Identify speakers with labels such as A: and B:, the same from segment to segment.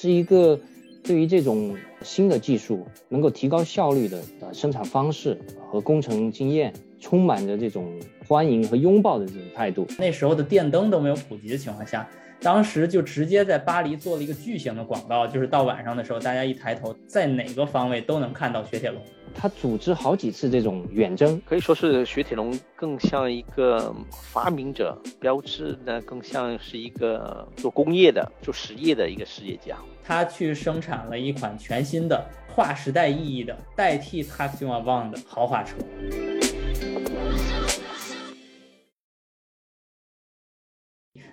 A: 是一个对于这种新的技术能够提高效率的呃生产方式和工程经验，充满着这种欢迎和拥抱的这种态度。
B: 那时候的电灯都没有普及的情况下。当时就直接在巴黎做了一个巨型的广告，就是到晚上的时候，大家一抬头，在哪个方位都能看到雪铁龙。
A: 他组织好几次这种远征，
C: 可以说是雪铁龙更像一个发明者，标志呢更像是一个做工业的、做实业的一个实业家。
B: 他去生产了一款全新的、划时代意义的、代替 Taxi Avant 的豪华车。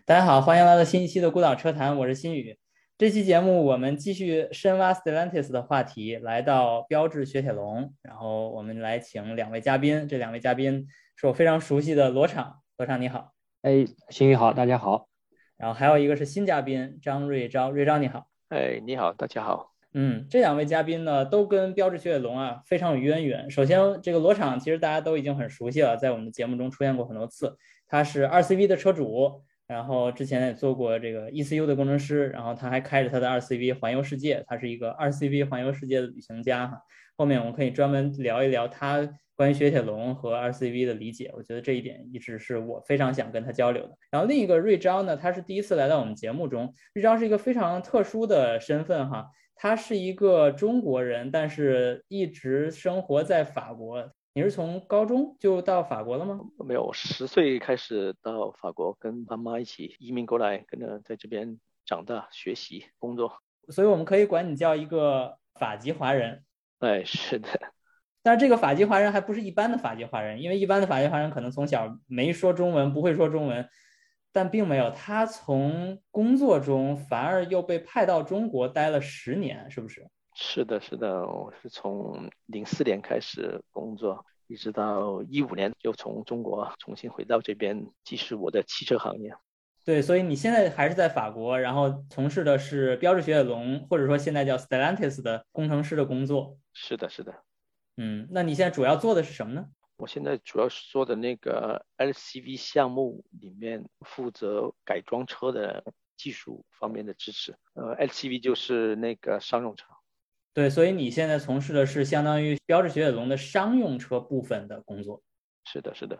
B: 大家好，欢迎来到新一期的孤岛车谈，我是新宇。这期节目我们继续深挖 Stellantis 的话题，来到标致雪铁龙，然后我们来请两位嘉宾。这两位嘉宾是我非常熟悉的罗厂，罗厂你好。
A: 哎，新宇好，大家好。
B: 然后还有一个是新嘉宾张瑞昭，瑞昭你好。
C: 哎，你好，大家好。
B: 嗯，这两位嘉宾呢，都跟标致雪铁龙啊非常有渊源。首先，这个罗厂其实大家都已经很熟悉了，在我们的节目中出现过很多次。他是二 CV 的车主。然后之前也做过这个 ECU 的工程师，然后他还开着他的二 CV 环游世界，他是一个二 CV 环游世界的旅行家哈。后面我们可以专门聊一聊他关于雪铁龙和 RCV 的理解，我觉得这一点一直是我非常想跟他交流的。然后另一个瑞昭呢，他是第一次来到我们节目中，瑞昭是一个非常特殊的身份哈，他是一个中国人，但是一直生活在法国。你是从高中就到法国了吗？
C: 没有，十岁开始到法国，跟爸妈一起移民过来，跟着在这边长大、学习、工作。
B: 所以我们可以管你叫一个法籍华人。
C: 哎，是的。
B: 但是这个法籍华人还不是一般的法籍华人，因为一般的法籍华人可能从小没说中文，不会说中文，但并没有。他从工作中反而又被派到中国待了十年，是不是？
C: 是的，是的，我是从零四年开始工作，一直到一五年又从中国重新回到这边继续我的汽车行业。
B: 对，所以你现在还是在法国，然后从事的是标致雪铁龙，或者说现在叫 Stellantis 的工程师的工作。
C: 是的，是的。
B: 嗯，那你现在主要做的是什么呢？
C: 我现在主要是做的那个 LCV 项目里面负责改装车的技术方面的支持。呃，LCV 就是那个商用车。
B: 对，所以你现在从事的是相当于标致雪铁龙的商用车部分的工作。
C: 是的，是的。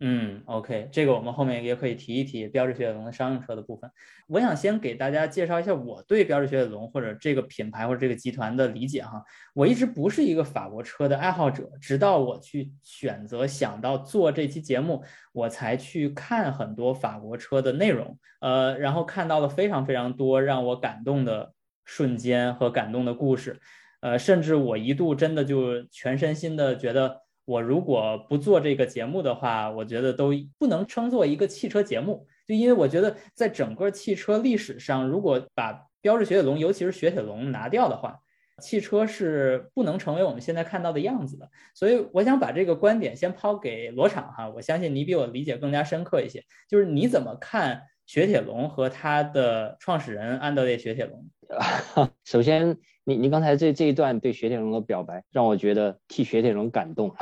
B: 嗯，OK，这个我们后面也可以提一提标致雪铁龙的商用车的部分。我想先给大家介绍一下我对标致雪铁龙或者这个品牌或者这个集团的理解哈。我一直不是一个法国车的爱好者，直到我去选择想到做这期节目，我才去看很多法国车的内容，呃，然后看到了非常非常多让我感动的。瞬间和感动的故事，呃，甚至我一度真的就全身心的觉得，我如果不做这个节目的话，我觉得都不能称作一个汽车节目。就因为我觉得，在整个汽车历史上，如果把标致雪铁龙，尤其是雪铁龙拿掉的话，汽车是不能成为我们现在看到的样子的。所以，我想把这个观点先抛给罗厂哈，我相信你比我理解更加深刻一些。就是你怎么看雪铁龙和它的创始人安德烈雪铁龙？
A: 首先，你你刚才这这一段对雪铁龙的表白，让我觉得替雪铁龙感动。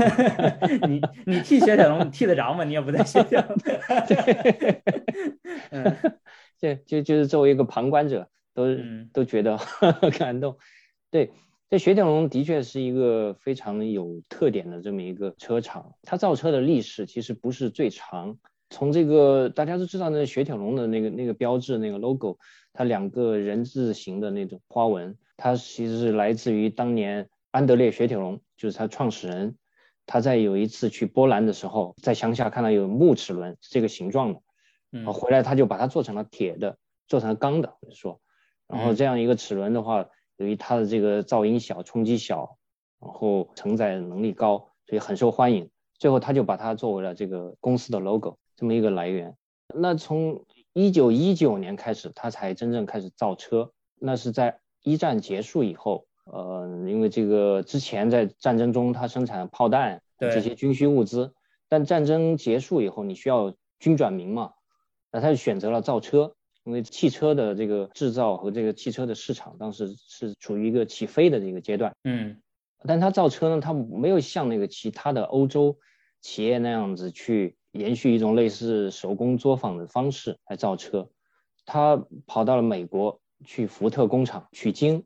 B: 你你替雪铁龙，你替得着吗？你也不在雪铁龙。
A: 嗯，就就就是作为一个旁观者，都都觉得感动。对，这雪铁龙的确是一个非常有特点的这么一个车厂，它造车的历史其实不是最长。从这个大家都知道，那雪铁龙的那个那个标志那个 logo。它两个人字形的那种花纹，它其实是来自于当年安德烈雪铁龙，就是他创始人，他在有一次去波兰的时候，在乡下看到有木齿轮这个形状的，嗯，回来他就把它做成了铁的，做成了钢的，说，然后这样一个齿轮的话，由于它的这个噪音小、冲击小，然后承载能力高，所以很受欢迎。最后他就把它作为了这个公司的 logo，这么一个来源。那从一九一九年开始，他才真正开始造车。那是在一战结束以后，呃，因为这个之前在战争中他生产炮弹这些军需物资，但战争结束以后，你需要军转民嘛，那他就选择了造车。因为汽车的这个制造和这个汽车的市场当时是处于一个起飞的这个阶段，
B: 嗯，
A: 但他造车呢，他没有像那个其他的欧洲企业那样子去。延续一种类似手工作坊的方式来造车，他跑到了美国，去福特工厂取经，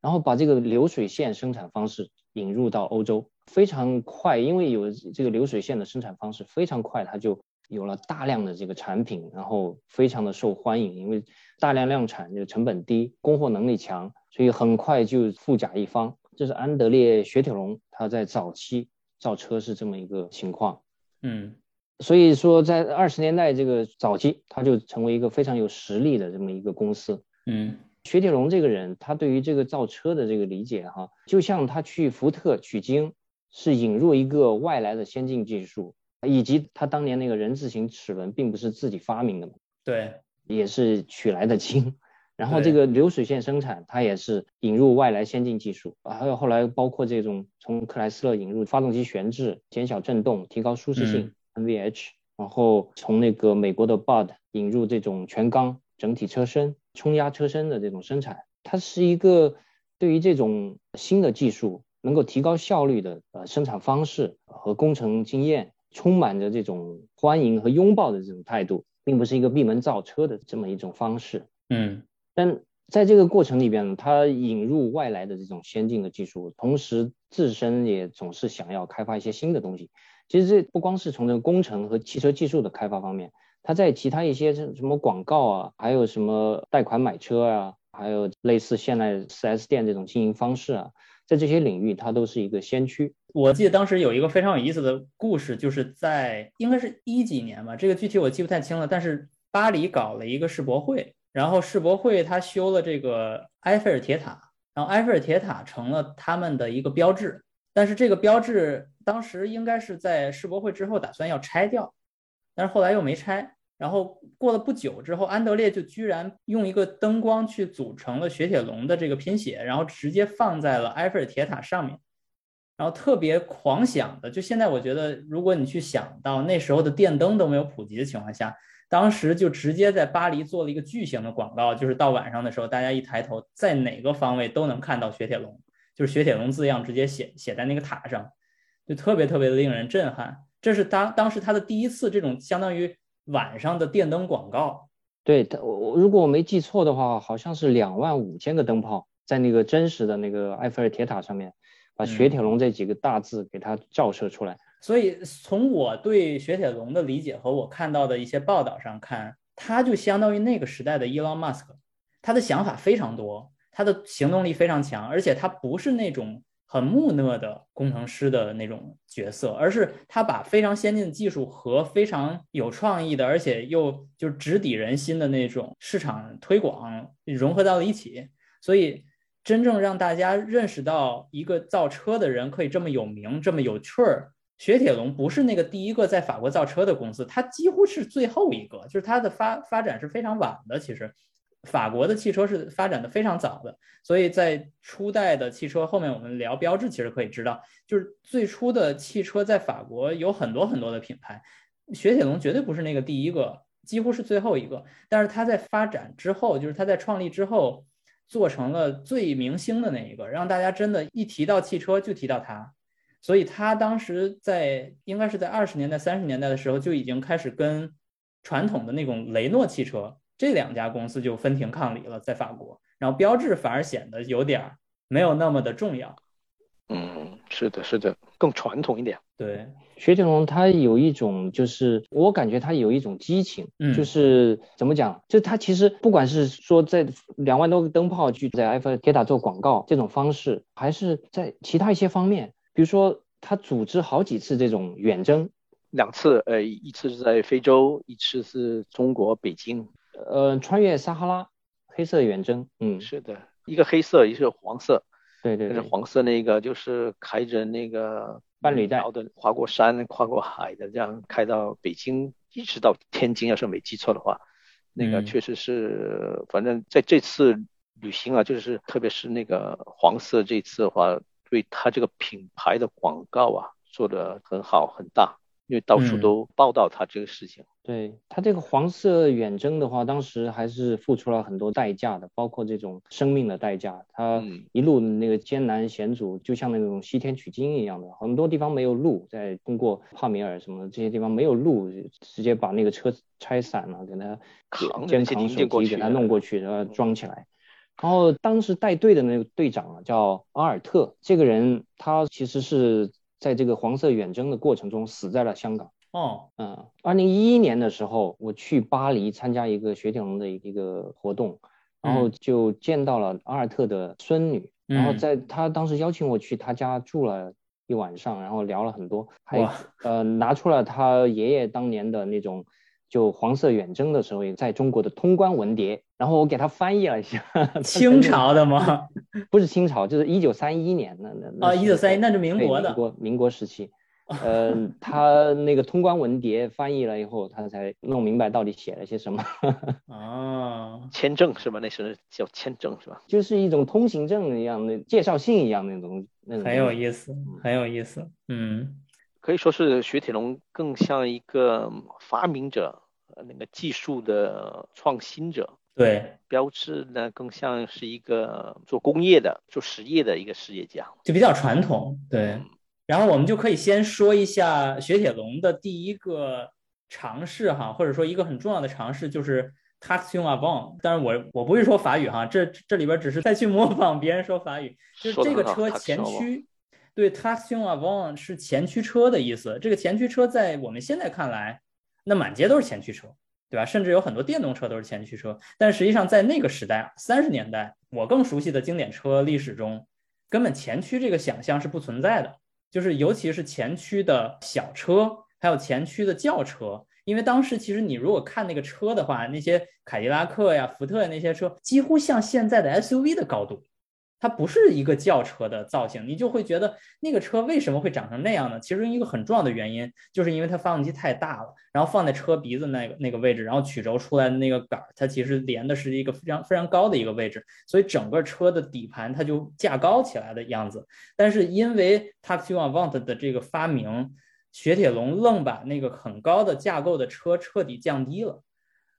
A: 然后把这个流水线生产方式引入到欧洲，非常快，因为有这个流水线的生产方式非常快，它就有了大量的这个产品，然后非常的受欢迎，因为大量量产，这个成本低，供货能力强，所以很快就富甲一方。这是安德烈·雪铁龙他在早期造车是这么一个情况，
B: 嗯。
A: 所以说，在二十年代这个早期，他就成为一个非常有实力的这么一个公司。
B: 嗯，
A: 雪铁龙这个人，他对于这个造车的这个理解，哈，就像他去福特取经，是引入一个外来的先进技术，以及他当年那个人字形齿轮并不是自己发明的嘛，
B: 对，
A: 也是取来的经。然后这个流水线生产，它也是引入外来先进技术，还有后来包括这种从克莱斯勒引入发动机悬置、减小震动、提高舒适性。NVH，然后从那个美国的 Bud 引入这种全钢整体车身、冲压车身的这种生产，它是一个对于这种新的技术能够提高效率的呃生产方式和工程经验，充满着这种欢迎和拥抱的这种态度，并不是一个闭门造车的这么一种方式。
B: 嗯，
A: 但在这个过程里边呢，它引入外来的这种先进的技术，同时自身也总是想要开发一些新的东西。其实这不光是从这个工程和汽车技术的开发方面，它在其他一些什么广告啊，还有什么贷款买车啊，还有类似现在 4S 店这种经营方式啊，在这些领域它都是一个先驱。
B: 我记得当时有一个非常有意思的故事，就是在应该是一几年吧，这个具体我记不太清了。但是巴黎搞了一个世博会，然后世博会它修了这个埃菲尔铁塔，然后埃菲尔铁塔成了他们的一个标志。但是这个标志当时应该是在世博会之后打算要拆掉，但是后来又没拆。然后过了不久之后，安德烈就居然用一个灯光去组成了雪铁龙的这个拼写，然后直接放在了埃菲尔铁塔上面，然后特别狂想的。就现在我觉得，如果你去想到那时候的电灯都没有普及的情况下，当时就直接在巴黎做了一个巨型的广告，就是到晚上的时候，大家一抬头，在哪个方位都能看到雪铁龙。就是雪铁龙字样直接写写在那个塔上，就特别特别的令人震撼。这是当当时他的第一次这种相当于晚上的电灯广告。
A: 对，我我如果我没记错的话，好像是两万五千个灯泡在那个真实的那个埃菲尔铁塔上面，把雪铁龙这几个大字给它照射出来。
B: 所以从我对雪铁龙的理解和我看到的一些报道上看，他就相当于那个时代的伊隆马斯克，他的想法非常多。他的行动力非常强，而且他不是那种很木讷的工程师的那种角色，而是他把非常先进的技术和非常有创意的，而且又就直抵人心的那种市场推广融合到了一起。所以，真正让大家认识到一个造车的人可以这么有名、这么有趣儿。雪铁龙不是那个第一个在法国造车的公司，它几乎是最后一个，就是它的发发展是非常晚的。其实。法国的汽车是发展的非常早的，所以在初代的汽车后面，我们聊标志，其实可以知道，就是最初的汽车在法国有很多很多的品牌，雪铁龙绝对不是那个第一个，几乎是最后一个。但是它在发展之后，就是它在创立之后，做成了最明星的那一个，让大家真的，一提到汽车就提到它。所以它当时在应该是在二十年代、三十年代的时候，就已经开始跟传统的那种雷诺汽车。这两家公司就分庭抗礼了，在法国，然后标志反而显得有点没有那么的重要。
C: 嗯，是的，是的，更传统一点。
B: 对，
A: 雪铁龙它有一种，就是我感觉它有一种激情，就是怎么讲，就它其实不管是说在两万多个灯泡去在埃菲尔铁塔做广告这种方式，还是在其他一些方面，比如说它组织好几次这种远征，
C: 两次，呃，一次是在非洲，一次是中国北京。
A: 呃，穿越撒哈拉，黑色远征，嗯，
C: 是的，一个黑色，一个黄色，
A: 对对，
C: 是黄色那个就是开着那个
A: 伴侣带
C: 的，跨过山、跨过海的，这样开到北京，一直到天津，要是没记错的话，那个确实是，反正在这次旅行啊，就是特别是那个黄色这次的话，对他这个品牌的广告啊，做的很好很大。因为到处都报道他这个事情，
A: 对他这个黄色远征的话，当时还是付出了很多代价的，包括这种生命的代价。他一路那个艰难险阻，就像那种西天取经一样的，很多地方没有路，在通过帕米尔什么这些地方没有路，直接把那个车拆散了，给他
C: 扛
A: 肩扛手机给他弄过去，然后装起来。然后当时带队的那个队长啊叫阿尔特，这个人他其实是在这个黄色远征的过程中死在了香港。
B: 哦，
A: 嗯，二零一一年的时候，我去巴黎参加一个雪铁龙的一个活动，然后就见到了阿尔特的孙女，然后在他当时邀请我去他家住了一晚上，然后聊了很多，还呃拿出了他爷爷当年的那种。就黄色远征的时候，也在中国的通关文牒，然后我给他翻译了一下。
B: 清朝的吗？
A: 不是清朝，就是一九三一年的那那。
B: 啊，一九三一，那是民国的。
A: 民国民国时期，呃，他那个通关文牒翻译了以后，他才弄明白到底写了些什么。
B: 啊，
C: 签证是吧？那时候叫签证是吧？
A: 就是一种通行证一样的介绍信一样那种那种。
B: 很有意思，很有意思。嗯，
C: 可以说是雪铁龙更像一个发明者。那个技术的创新者，
B: 对
C: 标志呢，更像是一个做工业的、做实业的一个实业家，
B: 就比较传统。对，然后我们就可以先说一下雪铁龙的第一个尝试哈，或者说一个很重要的尝试就是 traction avant。当然我我不会说法语哈，这这里边只是在去 模仿别人说法语，就是这个车前驱，对 traction avant 是前驱车的意思。这个前驱车在我们现在看来。那满街都是前驱车，对吧？甚至有很多电动车都是前驱车。但实际上，在那个时代，三十年代，我更熟悉的经典车历史中，根本前驱这个想象是不存在的。就是尤其是前驱的小车，还有前驱的轿车，因为当时其实你如果看那个车的话，那些凯迪拉克呀、福特呀那些车，几乎像现在的 SUV 的高度。它不是一个轿车的造型，你就会觉得那个车为什么会长成那样呢？其实一个很重要的原因，就是因为它发动机太大了，然后放在车鼻子那个那个位置，然后曲轴出来的那个杆儿，它其实连的是一个非常非常高的一个位置，所以整个车的底盘它就架高起来的样子。但是因为 Taxi Avant 的这个发明，雪铁龙愣把那个很高的架构的车彻底降低了。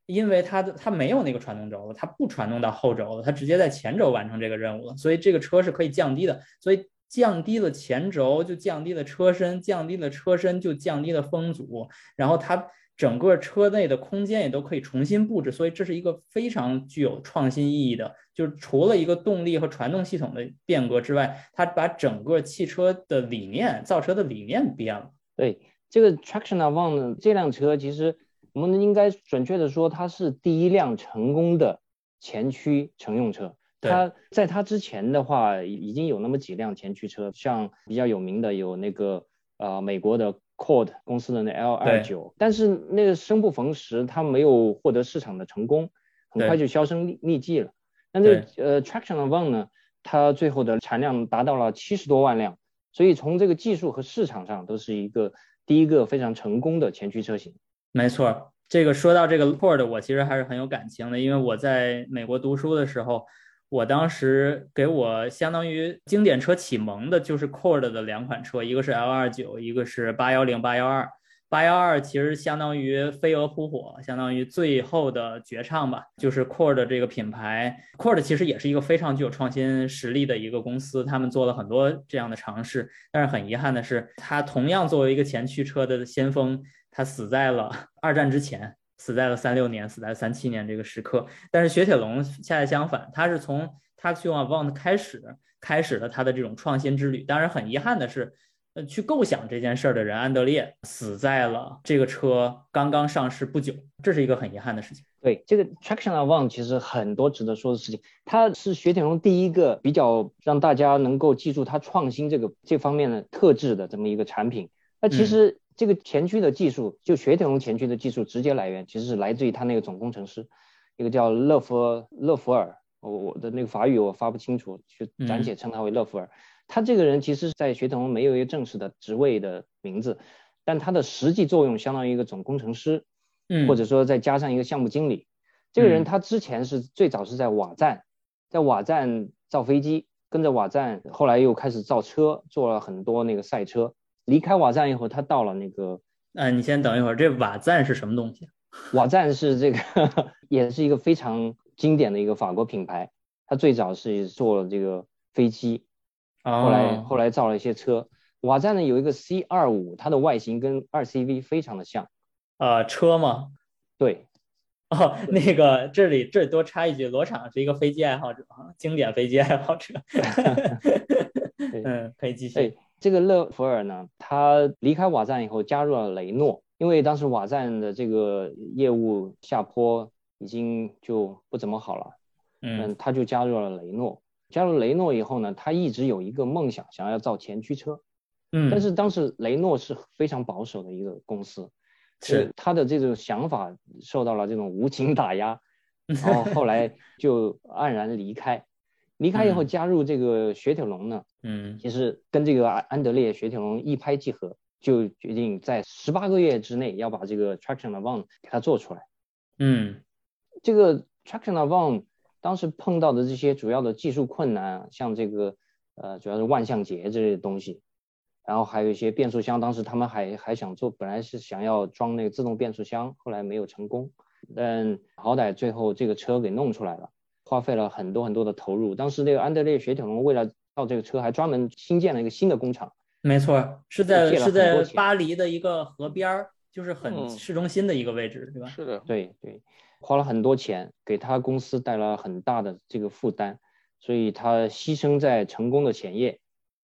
B: 因为它的它没有那个传动轴了，它不传动到后轴了，它直接在前轴完成这个任务了，所以这个车是可以降低的，所以降低了前轴就降低了车身，降低了车身就降低了风阻，然后它整个车内的空间也都可以重新布置，所以这是一个非常具有创新意义的，就是除了一个动力和传动系统的变革之外，它把整个汽车的理念、造车的理念变了。
A: 对这个 Traction Avant 这辆车其实。我们应该准确的说，它是第一辆成功的前驱乘用车。它在它之前的话，已经有那么几辆前驱车，像比较有名的有那个呃美国的 Cord 公司的那 L 二九，但是那个生不逢时，它没有获得市场的成功，很快就销声匿匿迹了。但这个呃 Traction One 呢，它最后的产量达到了七十多万辆，所以从这个技术和市场上都是一个第一个非常成功的前驱车型。
B: 没错，这个说到这个 Cord，我其实还是很有感情的，因为我在美国读书的时候，我当时给我相当于经典车启蒙的就是 Cord 的两款车，一个是 L 二九，一个是八幺零八幺二。八幺二其实相当于飞蛾扑火，相当于最后的绝唱吧。就是 Cord 这个品牌，Cord 其实也是一个非常具有创新实力的一个公司，他们做了很多这样的尝试，但是很遗憾的是，它同样作为一个前驱车的先锋。他死在了 二战之前，死在了三六年，死在三七年这个时刻。但是雪铁龙恰恰相反，他是从 Taxi Avant 开始开始了他的这种创新之旅。当然很遗憾的是，呃，去构想这件事儿的人安德烈死在了这个车刚刚上市不久，这是一个很遗憾的事情。
A: 对这个 Traction Avant 其实很多值得说的事情，它是雪铁龙第一个比较让大家能够记住它创新这个这方面的特质的这么一个产品。那其实。这个前驱的技术，就雪铁龙前驱的技术，直接来源其实是来自于他那个总工程师，一个叫勒弗勒弗尔，我我的那个法语我发不清楚，就暂且称他为勒弗尔。他这个人其实，在雪铁龙没有一个正式的职位的名字，但他的实际作用相当于一个总工程师，
B: 嗯，
A: 或者说再加上一个项目经理。这个人他之前是最早是在瓦赞，在瓦赞造飞机，跟着瓦赞，后来又开始造车，做了很多那个赛车。离开瓦赞以后，他到了那个……
B: 呃，你先等一会儿，这瓦赞是什么东西？
A: 瓦赞是这个，也是一个非常经典的一个法国品牌。它最早是做了这个飞机，后来后来造了一些车。瓦赞呢有一个 C 二五，它的外形跟二 CV 非常的像。
B: 呃，车吗？
A: 对，
B: 哦，那个这里这里多插一句，罗厂是一个飞机爱好者啊，经典飞机爱好者。嗯，可以继续。
A: 这个勒弗尔呢，他离开瓦赞以后加入了雷诺，因为当时瓦赞的这个业务下坡已经就不怎么好了。嗯，他就加入了雷诺。加入雷诺以后呢，他一直有一个梦想，想要造前驱车。
B: 嗯，
A: 但是当时雷诺是非常保守的一个公司。
B: 是
A: 他的这种想法受到了这种无情打压，然后后来就黯然离开。离开以后加入这个雪铁龙呢，
B: 嗯，
A: 其实跟这个安德烈雪铁龙一拍即合，就决定在十八个月之内要把这个 Traction Avant 给它做出来。
B: 嗯，
A: 这个 Traction Avant 当时碰到的这些主要的技术困难，像这个呃主要是万向节这些东西。然后还有一些变速箱，当时他们还还想做，本来是想要装那个自动变速箱，后来没有成功。但好歹最后这个车给弄出来了，花费了很多很多的投入。当时那个安德烈雪铁龙为了造这个车，还专门新建了一个新的工厂。
B: 没错，是在是在巴黎的一个河边儿，就是很市中心的一个位置，对吧？
C: 是的，
A: 对对，花了很多钱，给他公司带来了很大的这个负担，所以他牺牲在成功的前夜，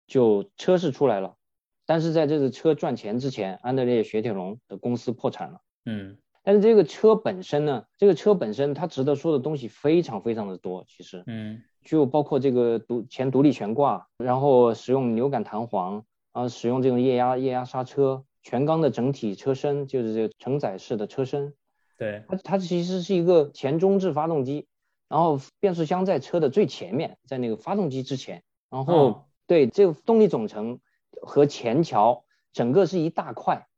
A: 就车是出来了。但是在这个车赚钱之前，安德烈雪铁龙的公司破产了。
B: 嗯，
A: 但是这个车本身呢，这个车本身它值得说的东西非常非常的多。其实，
B: 嗯，
A: 就包括这个独前独立悬挂，然后使用扭杆弹簧，啊，使用这种液压液压刹车，全钢的整体车身，就是这个承载式的车身。
B: 对，
A: 它它其实是一个前中置发动机，然后变速箱在车的最前面，在那个发动机之前，然后对这个动力总成。和前桥整个是一大块，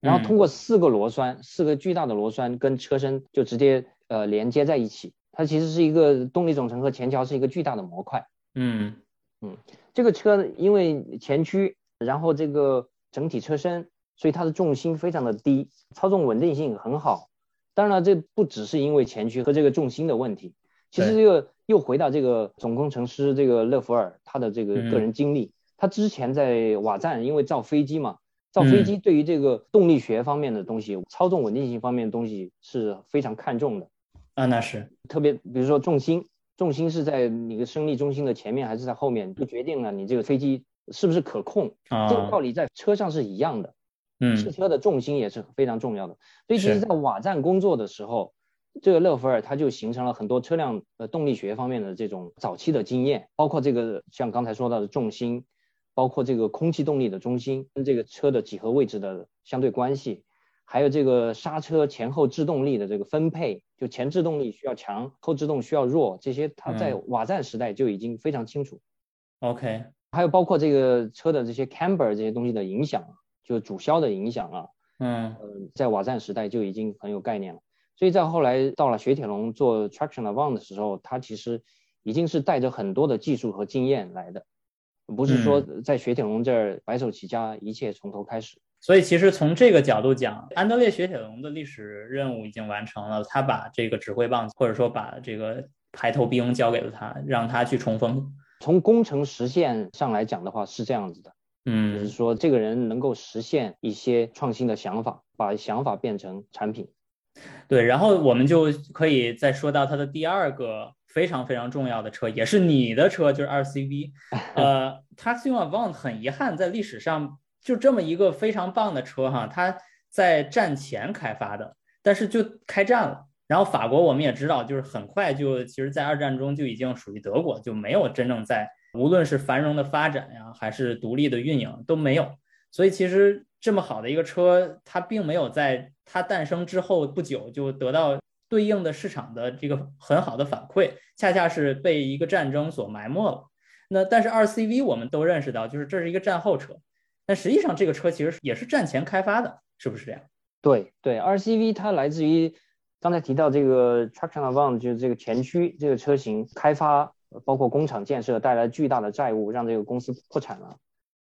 A: 然后通过四个螺栓，四个巨大的螺栓跟车身就直接呃连接在一起。它其实是一个动力总成和前桥是一个巨大的模块。
B: 嗯
A: 嗯，这个车因为前驱，然后这个整体车身，所以它的重心非常的低，操纵稳定性很好。当然了，这不只是因为前驱和这个重心的问题，其实这个又回到这个总工程师这个勒弗尔他的这个个人经历。他之前在瓦赞，因为造飞机嘛，造飞机对于这个动力学方面的东西、操纵稳定性方面的东西是非常看重的。
B: 啊，那是
A: 特别，比如说重心，重心是在你的升力中心的前面还是在后面，就决定了你这个飞机是不是可控。
B: 啊，
A: 这个道理在车上是一样的。
B: 嗯，
A: 汽车的重心也是非常重要的。所以，其实，在瓦站工作的时候，这个勒弗尔他就形成了很多车辆呃动力学方面的这种早期的经验，包括这个像刚才说到的重心。包括这个空气动力的中心跟这个车的几何位置的相对关系，还有这个刹车前后制动力的这个分配，就前制动力需要强，后制动需要弱，这些它在瓦赞时代就已经非常清楚。
B: OK，
A: 还有包括这个车的这些 camber 这些东西的影响，就主销的影响啊，
B: 嗯
A: 在瓦赞时代就已经很有概念了。所以在后来到了雪铁龙做 traction avant 的时候，它其实已经是带着很多的技术和经验来的。不是说在雪铁龙这儿白手起家，一切从头开始。
B: 所以其实从这个角度讲，安德烈雪铁龙的历史任务已经完成了。他把这个指挥棒，或者说把这个排头兵交给了他，让他去冲锋。
A: 从工程实现上来讲的话，是这样子的。
B: 嗯，
A: 就是说这个人能够实现一些创新的想法，把想法变成产品。
B: 对，然后我们就可以再说到他的第二个。非常非常重要的车，也是你的车，就是二 CV。呃，Traction Avant 很遗憾，在历史上就这么一个非常棒的车哈，它在战前开发的，但是就开战了。然后法国我们也知道，就是很快就其实，在二战中就已经属于德国，就没有真正在无论是繁荣的发展呀，还是独立的运营都没有。所以其实这么好的一个车，它并没有在它诞生之后不久就得到。对应的市场的这个很好的反馈，恰恰是被一个战争所埋没了。那但是二 CV 我们都认识到，就是这是一个战后车。但实际上这个车其实也是战前开发的，是不是这样？
A: 对对，二 CV 它来自于刚才提到这个 Traction Avant，就是这个前驱这个车型开发，包括工厂建设带来巨大的债务，让这个公司破产了。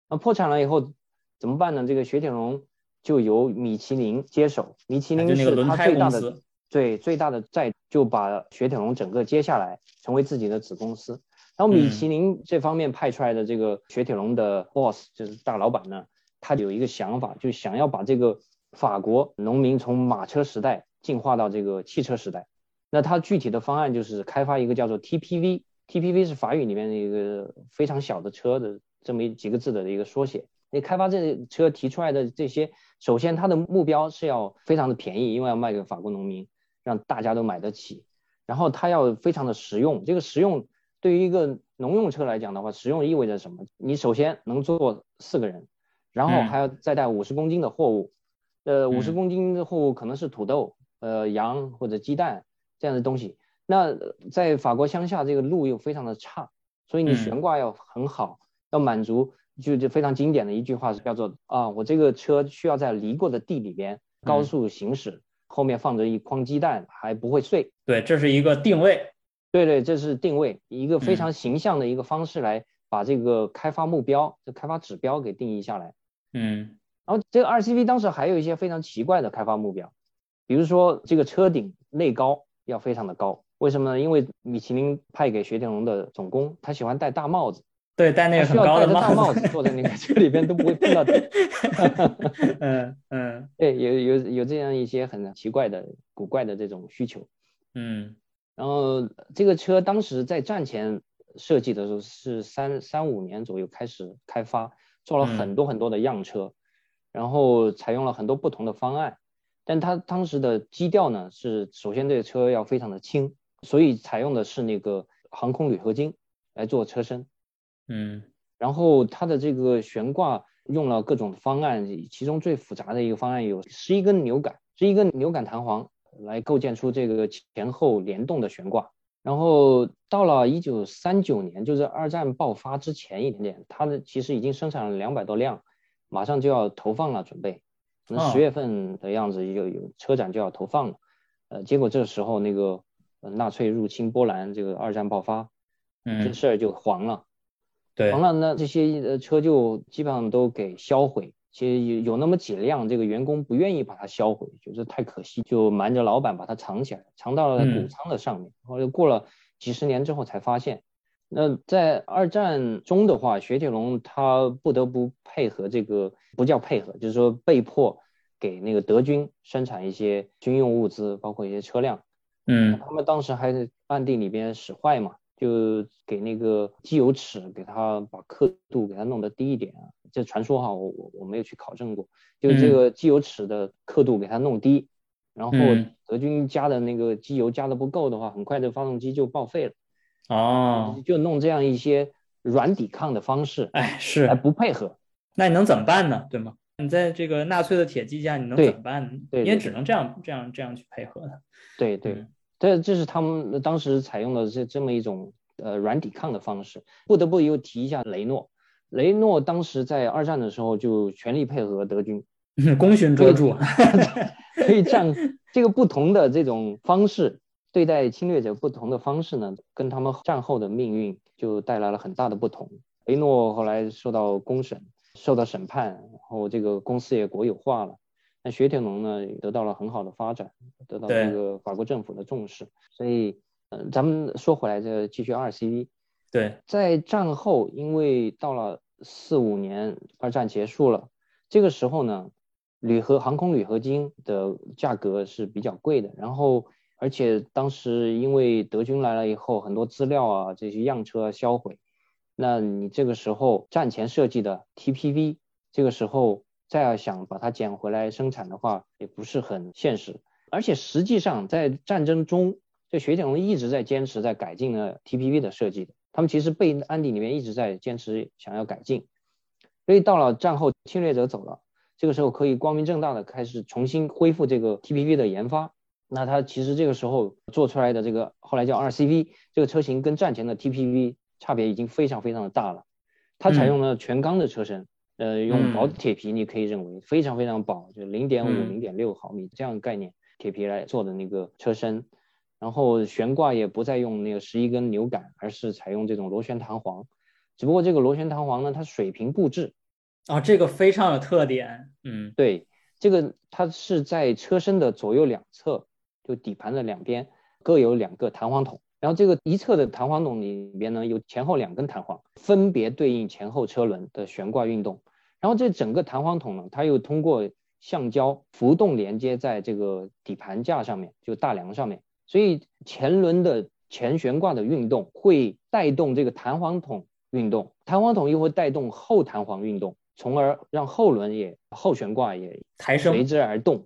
A: 那破产了以后怎么办呢？这个雪铁龙就由米其林接手，米其林是它最大的。对最大的债就把雪铁龙整个接下来，成为自己的子公司。然后米其林这方面派出来的这个雪铁龙的 boss 就是大老板呢，他有一个想法，就想要把这个法国农民从马车时代进化到这个汽车时代。那他具体的方案就是开发一个叫做 TPV，TPV 是法语里面的一个非常小的车的这么几个字的一个缩写。你开发这车提出来的这些，首先它的目标是要非常的便宜，因为要卖给法国农民，让大家都买得起。然后它要非常的实用，这个实用对于一个农用车来讲的话，实用意味着什么？你首先能坐四个人，然后还要再带五十公斤的货物，呃，五十公斤的货物可能是土豆、呃羊或者鸡蛋这样的东西。那在法国乡下，这个路又非常的差，所以你悬挂要很好，要满足就就非常经典的一句话是叫做啊，我这个车需要在犁过的地里边高速行驶。后面放着一筐鸡蛋，还不会碎。
B: 对，这是一个定位。
A: 对对，这是定位，一个非常形象的一个方式来把这个开发目标、这开发指标给定义下来。
B: 嗯。
A: 然后这个 RCV 当时还有一些非常奇怪的开发目标，比如说这个车顶内高要非常的高，为什么呢？因为米其林派给雪铁龙的总工，他喜欢戴大帽子。
B: 对，戴那个很高的
A: 大帽子，坐在那个车里边都不会碰到
B: 底。嗯嗯，
A: 对，有有有这样一些很奇怪的、古怪的这种需求。
B: 嗯，
A: 然后这个车当时在战前设计的时候是三三五年左右开始开发，做了很多很多的样车，然后采用了很多不同的方案。但它当时的基调呢是，首先这个车要非常的轻，所以采用的是那个航空铝合金来做车身。
B: 嗯，
A: 然后它的这个悬挂用了各种方案，其中最复杂的一个方案有十一根扭杆，十一根扭杆弹簧来构建出这个前后联动的悬挂。然后到了一九三九年，就是二战爆发之前一点点，它的其实已经生产了两百多辆，马上就要投放了，准备可能十月份的样子就有车展就要投放了。呃，结果这时候那个纳粹入侵波兰，这个二战爆发，
B: 嗯，
A: 这事儿就黄了。
B: 完
A: 了，那这些呃车就基本上都给销毁。其实有有那么几辆，这个员工不愿意把它销毁，觉得太可惜，就瞒着老板把它藏起来，藏到了谷仓的上面。后来过了几十年之后才发现。那在二战中的话，雪铁龙它不得不配合这个，不叫配合，就是说被迫给那个德军生产一些军用物资，包括一些车辆。
B: 嗯，
A: 他们当时还在暗地里边使坏嘛。就给那个机油尺，给它把刻度给它弄得低一点啊。这传说哈，我我我没有去考证过。就这个机油尺的刻度给它弄低，然后德军加的那个机油加的不够的话，很快这发动机就报废了。
B: 哦，
A: 就弄这样一些软抵抗的方式，
B: 哎，是
A: 还不配合，
B: 那你能怎么办呢？对吗？你在这个纳粹的铁骑下，你能怎么办？呢？
A: 对，
B: 也只能这样这样这样去配合的。
A: 对对。这这是他们当时采用的这这么一种呃软抵抗的方式，不得不又提一下雷诺。雷诺当时在二战的时候就全力配合德军，
B: 功勋卓著，
A: 所以这样这个不同的这种方式对待侵略者不同的方式呢，跟他们战后的命运就带来了很大的不同。雷诺后来受到公审，受到审判，然后这个公司也国有化了。那雪铁龙呢，得到了很好的发展，得到这个法国政府的重视。所以，嗯，咱们说回来，这继续 RCV。
B: 对，
A: 在战后，因为到了四五年，二战结束了，这个时候呢，铝合航空铝合金的价格是比较贵的。然后，而且当时因为德军来了以后，很多资料啊，这些样车销毁，那你这个时候战前设计的 TPV，这个时候。再要想把它捡回来生产的话，也不是很现实。而且实际上在战争中，这雪铁龙一直在坚持在改进呢 TPV 的设计的。他们其实被安迪里面一直在坚持想要改进。所以到了战后侵略者走了，这个时候可以光明正大的开始重新恢复这个 TPV 的研发。那它其实这个时候做出来的这个后来叫 RCV 这个车型跟战前的 TPV 差别已经非常非常的大了。它采用了全钢的车身。呃，用薄的铁皮，你可以认为非常非常薄，就零点五、零点六毫米这样概念铁皮来做的那个车身，然后悬挂也不再用那个十一根扭杆，而是采用这种螺旋弹簧。只不过这个螺旋弹簧呢，它水平布置
B: 啊，这个非常有特点。嗯，
A: 对，这个它是在车身的左右两侧，就底盘的两边各有两个弹簧筒，然后这个一侧的弹簧筒里边呢有前后两根弹簧，分别对应前后车轮的悬挂运动。然后这整个弹簧筒呢，它又通过橡胶浮动连接在这个底盘架上面，就大梁上面，所以前轮的前悬挂的运动会带动这个弹簧筒运动，弹簧筒又会带动后弹簧运动，从而让后轮也后悬挂也
B: 抬升
A: 随之而动。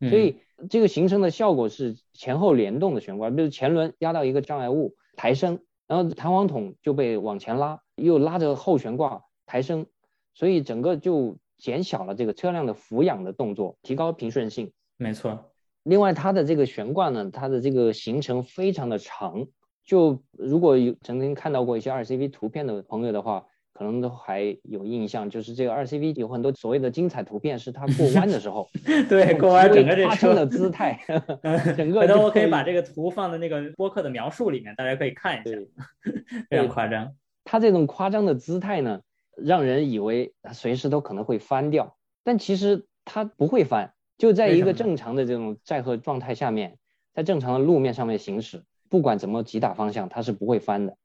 A: 所以这个形成的效果是前后联动的悬挂，比如前轮压到一个障碍物抬升，然后弹簧筒就被往前拉，又拉着后悬挂抬升，所以整个就减小了这个车辆的俯仰的动作，提高平顺性。
B: 没错。
A: 另外，它的这个悬挂呢，它的这个行程非常的长，就如果有曾经看到过一些二 CV 图片的朋友的话。可能都还有印象，就是这个二 CV 有很多所谓的精彩图片，是它过弯的时候，
B: 对，过弯整个这
A: 车的姿态，整个。回
B: 头我可以把这个图放在那个播客的描述里面，大家可以看一下，非常夸张。
A: 它这种夸张的姿态呢，让人以为随时都可能会翻掉，但其实它不会翻，就在一个正常的这种载荷状态下面，在正常的路面上面行驶，不管怎么急打方向，它是不会翻的。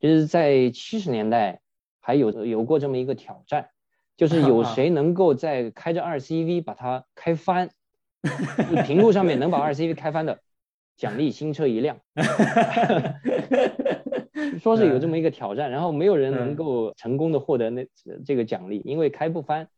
A: 就是在七十年代。还有有过这么一个挑战，就是有 谁能够在开着二 CV 把它开翻，平路上面能把二 CV 开翻的，奖励新车一辆。说是有这么一个挑战，然后没有人能够成功的获得那这个奖励，因为开不翻。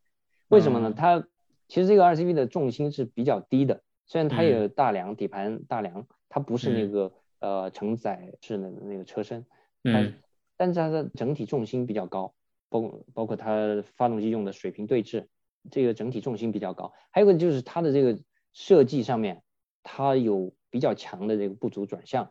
A: 为什么呢？它其实这个 RCV 的重心是比较低的，虽然它有大梁底盘大梁，它不是那个呃承载式的那个车身。
B: 嗯。
A: 但是它的整体重心比较高，包包括它发动机用的水平对置，这个整体重心比较高。还有个就是它的这个设计上面，它有比较强的这个不足转向，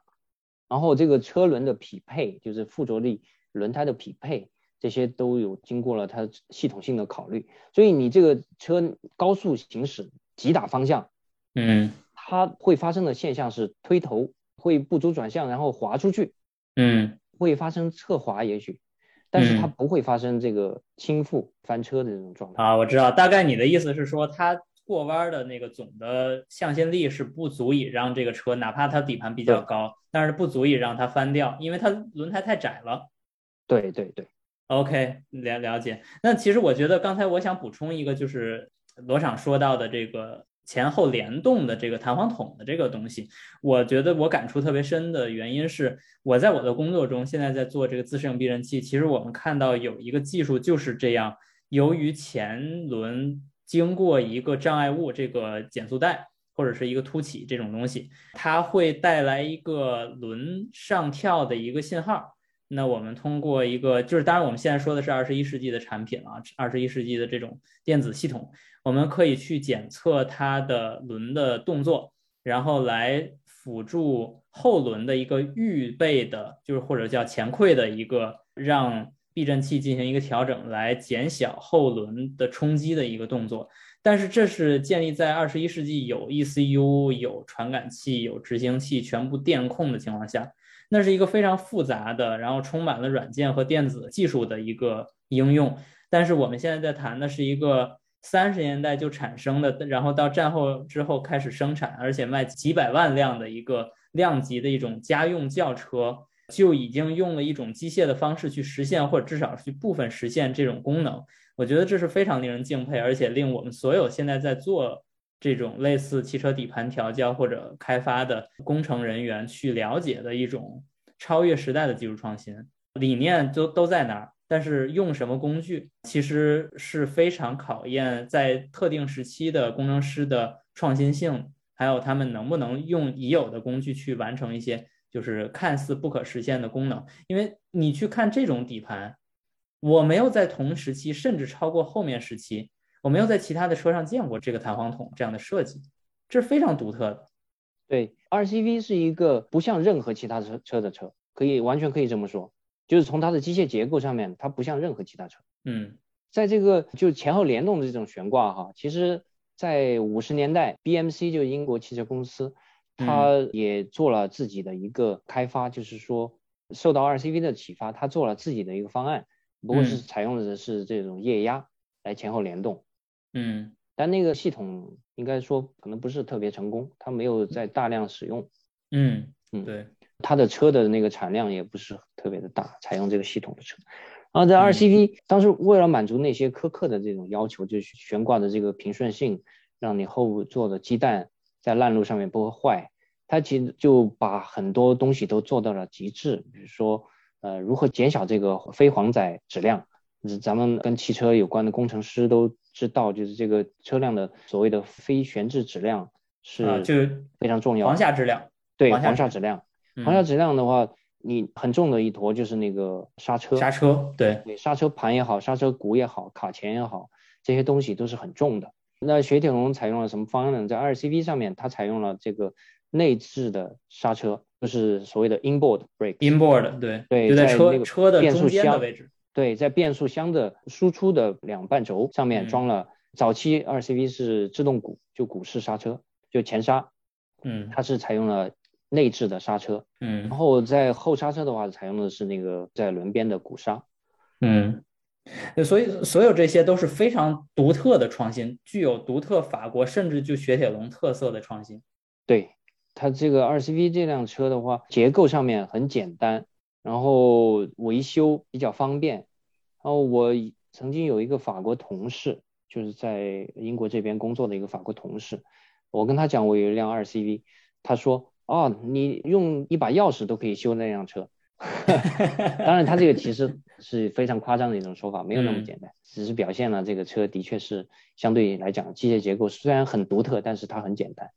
A: 然后这个车轮的匹配，就是附着力、轮胎的匹配，这些都有经过了它系统性的考虑。所以你这个车高速行驶急打方向，
B: 嗯，
A: 它会发生的现象是推头会不足转向，然后滑出去，
B: 嗯。
A: 会发生侧滑，也许，但是它不会发生这个倾覆翻车的这种状态
B: 啊。我知道，大概你的意思是说，它过弯的那个总的向心力是不足以让这个车，哪怕它底盘比较高，但是不足以让它翻掉，因为它轮胎太窄了。
A: 对对对
B: ，OK，了了解。那其实我觉得刚才我想补充一个，就是罗厂说到的这个。前后联动的这个弹簧筒的这个东西，我觉得我感触特别深的原因是，我在我的工作中现在在做这个自适应避震器。其实我们看到有一个技术就是这样，由于前轮经过一个障碍物，这个减速带或者是一个凸起这种东西，它会带来一个轮上跳的一个信号。那我们通过一个，就是当然我们现在说的是二十一世纪的产品啊，二十一世纪的这种电子系统。我们可以去检测它的轮的动作，然后来辅助后轮的一个预备的，就是或者叫前馈的一个，让避震器进行一个调整，来减小后轮的冲击的一个动作。但是这是建立在二十一世纪有 ECU、有传感器、有执行器全部电控的情况下，那是一个非常复杂的，然后充满了软件和电子技术的一个应用。但是我们现在在谈的是一个。三十年代就产生的，然后到战后之后开始生产，而且卖几百万辆的一个量级的一种家用轿车，就已经用了一种机械的方式去实现，或者至少是部分实现这种功能。我觉得这是非常令人敬佩，而且令我们所有现在在做这种类似汽车底盘调教或者开发的工程人员去了解的一种超越时代的技术创新理念，都都在那儿。但是用什么工具，其实是非常考验在特定时期的工程师的创新性，还有他们能不能用已有的工具去完成一些就是看似不可实现的功能。因为你去看这种底盘，我没有在同时期，甚至超过后面时期，我没有在其他的车上见过这个弹簧筒这样的设计，这是非常独特的。
A: 对，RCV 是一个不像任何其他车车的车，可以完全可以这么说。就是从它的机械结构上面，它不像任何其他车。
B: 嗯，
A: 在这个就前后联动的这种悬挂哈，其实，在五十年代，BMC 就英国汽车公司，它也做了自己的一个开发，就是说受到 RCV 的启发，他做了自己的一个方案，不过是采用的是这种液压来前后联动。
B: 嗯，
A: 但那个系统应该说可能不是特别成功，它没有在大量使用。
B: 嗯嗯，对。
A: 它的车的那个产量也不是特别的大，采用这个系统的车。然后在 RCV 当时为了满足那些苛刻的这种要求，就是悬挂的这个平顺性，让你后座的鸡蛋在烂路上面不会坏。它其实就把很多东西都做到了极致，比如说，呃，如何减小这个非黄载质量。咱们跟汽车有关的工程师都知道，就是这个车辆的所谓的非悬置质量是
B: 就
A: 非常重要。
B: 黄下质量，
A: 对，
B: 黄
A: 下质量。黄下质量的话，你很重的一坨就是那个刹车。
B: 刹车，对，
A: 对，刹车盘也好，刹车鼓也好，卡钳也好，这些东西都是很重的。那雪铁龙采用了什么方案呢？在 RCV 上面，它采用了这个内置的刹车，就是所谓的 inboard brake。
B: inboard，对，
A: 对，
B: 就在
A: 车
B: 车的
A: 变速箱
B: 的位置。
A: 对，在变速箱的输出的两半轴上面装了。早期 RCV 是制动鼓，就鼓式刹车，就前刹。
B: 嗯，
A: 它是采用了内置的刹车。
B: 嗯，
A: 然后在后刹车的话，采用的是那个在轮边的鼓刹。
B: 嗯，所以所有这些都是非常独特的创新，具有独特法国甚至就雪铁龙特色的创新。
A: 对，它这个二 CV 这辆车的话，结构上面很简单。然后维修比较方便。然后我曾经有一个法国同事，就是在英国这边工作的一个法国同事，我跟他讲我有一辆二 CV，他说哦，你用一把钥匙都可以修那辆车。当然，它这个其实是非常夸张的一种说法，没有那么简单，只是表现了这个车的确是相对来讲机械结构虽然很独特，但是它很简单。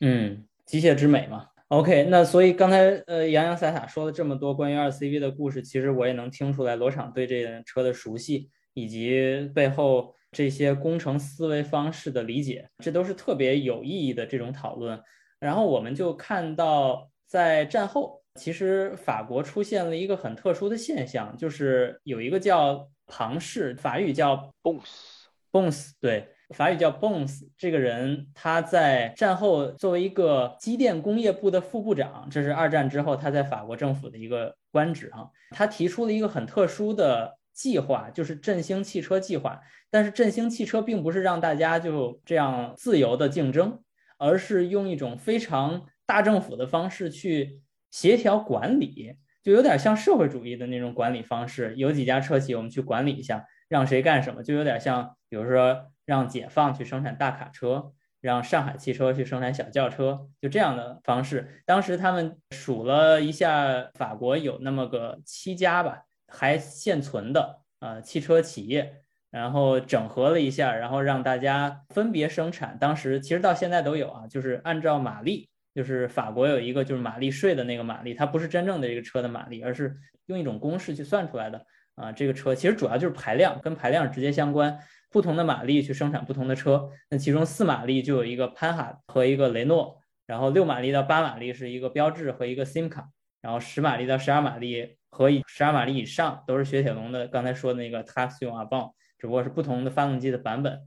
B: 嗯，机械之美嘛。OK，那所以刚才呃洋洋洒洒说了这么多关于二 CV 的故事，其实我也能听出来罗厂对这辆车的熟悉，以及背后这些工程思维方式的理解，这都是特别有意义的这种讨论。然后我们就看到，在战后，其实法国出现了一个很特殊的现象，就是有一个叫庞氏，法语叫
C: Bones，Bones，
B: 对。法语叫 Bones，这个人他在战后作为一个机电工业部的副部长，这是二战之后他在法国政府的一个官职啊。他提出了一个很特殊的计划，就是振兴汽车计划。但是振兴汽车并不是让大家就这样自由的竞争，而是用一种非常大政府的方式去协调管理，就有点像社会主义的那种管理方式。有几家车企，我们去管理一下，让谁干什么，就有点像，比如说。让解放去生产大卡车，让上海汽车去生产小轿车，就这样的方式。当时他们数了一下，法国有那么个七家吧，还现存的呃汽车企业，然后整合了一下，然后让大家分别生产。当时其实到现在都有啊，就是按照马力，就是法国有一个就是马力税的那个马力，它不是真正的这个车的马力，而是用一种公式去算出来的啊。这个车其实主要就是排量，跟排量直接相关。不同的马力去生产不同的车，那其中四马力就有一个潘哈和一个雷诺，然后六马力到八马力是一个标致和一个 Simca，然后十马力到十二马力和十二马力以上都是雪铁龙的。刚才说的那个 t a x i o n a v a n 只不过是不同的发动机的版本。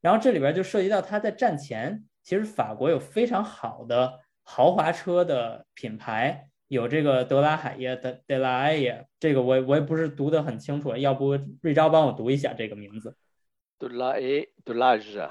B: 然后这里边就涉及到它在战前，其实法国有非常好的豪华车的品牌，有这个德拉海耶的德拉埃耶，这个我我也不是读得很清楚，要不瑞昭帮我读一下这个名字。
C: 德拉 A 德拉日啊，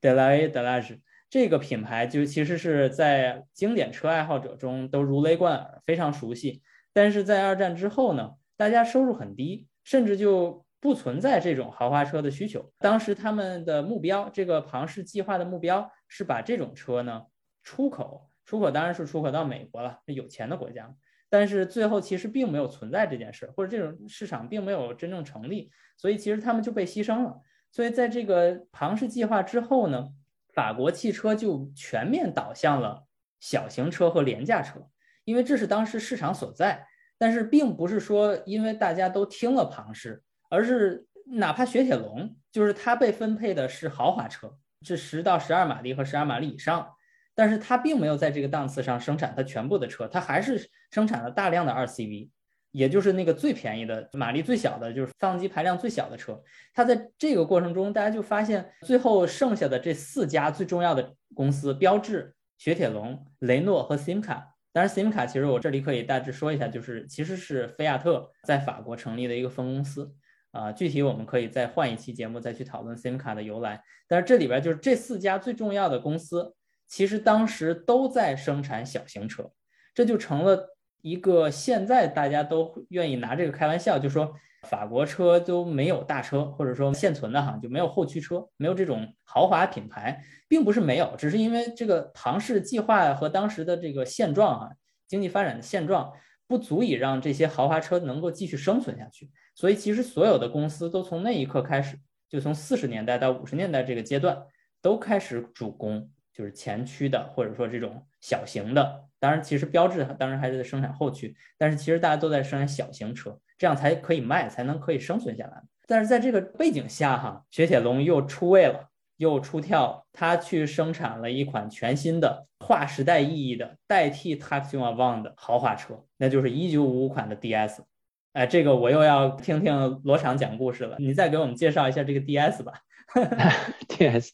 B: 德拉 A 德拉日这个品牌就其实是在经典车爱好者中都如雷贯耳，非常熟悉。但是在二战之后呢，大家收入很低，甚至就不存在这种豪华车的需求。当时他们的目标，这个庞氏计划的目标是把这种车呢出口，出口当然是出口到美国了，有钱的国家。但是最后其实并没有存在这件事，或者这种市场并没有真正成立，所以其实他们就被牺牲了。所以在这个庞氏计划之后呢，法国汽车就全面倒向了小型车和廉价车，因为这是当时市场所在。但是并不是说因为大家都听了庞氏，而是哪怕雪铁龙，就是它被分配的是豪华车，是十到十二马力和十二马力以上，但是它并没有在这个档次上生产它全部的车，它还是生产了大量的二 CV。也就是那个最便宜的马力最小的，就是发动机排量最小的车。它在这个过程中，大家就发现最后剩下的这四家最重要的公司：标致、雪铁龙、雷诺和 Simca。当然，Simca 其实我这里可以大致说一下，就是其实是菲亚特在法国成立的一个分公司。啊，具体我们可以再换一期节目再去讨论 Simca 的由来。但是这里边就是这四家最重要的公司，其实当时都在生产小型车，这就成了。一个现在大家都愿意拿这个开玩笑，就说法国车都没有大车，或者说现存的哈就没有后驱车，没有这种豪华品牌，并不是没有，只是因为这个庞氏计划和当时的这个现状啊，经济发展的现状不足以让这些豪华车能够继续生存下去，所以其实所有的公司都从那一刻开始，就从四十年代到五十年代这个阶段，都开始主攻就是前驱的，或者说这种小型的。当然，其实标志当然还是在生产后驱，但是其实大家都在生产小型车，这样才可以卖，才能可以生存下来。但是在这个背景下，哈，雪铁龙又出位了，又出跳，它去生产了一款全新的、划时代意义的、代替 Taxi Avant 的豪华车，那就是1955款的 DS。哎，这个我又要听听罗厂讲故事了，你再给我们介绍一下这个 DS 吧。
A: DS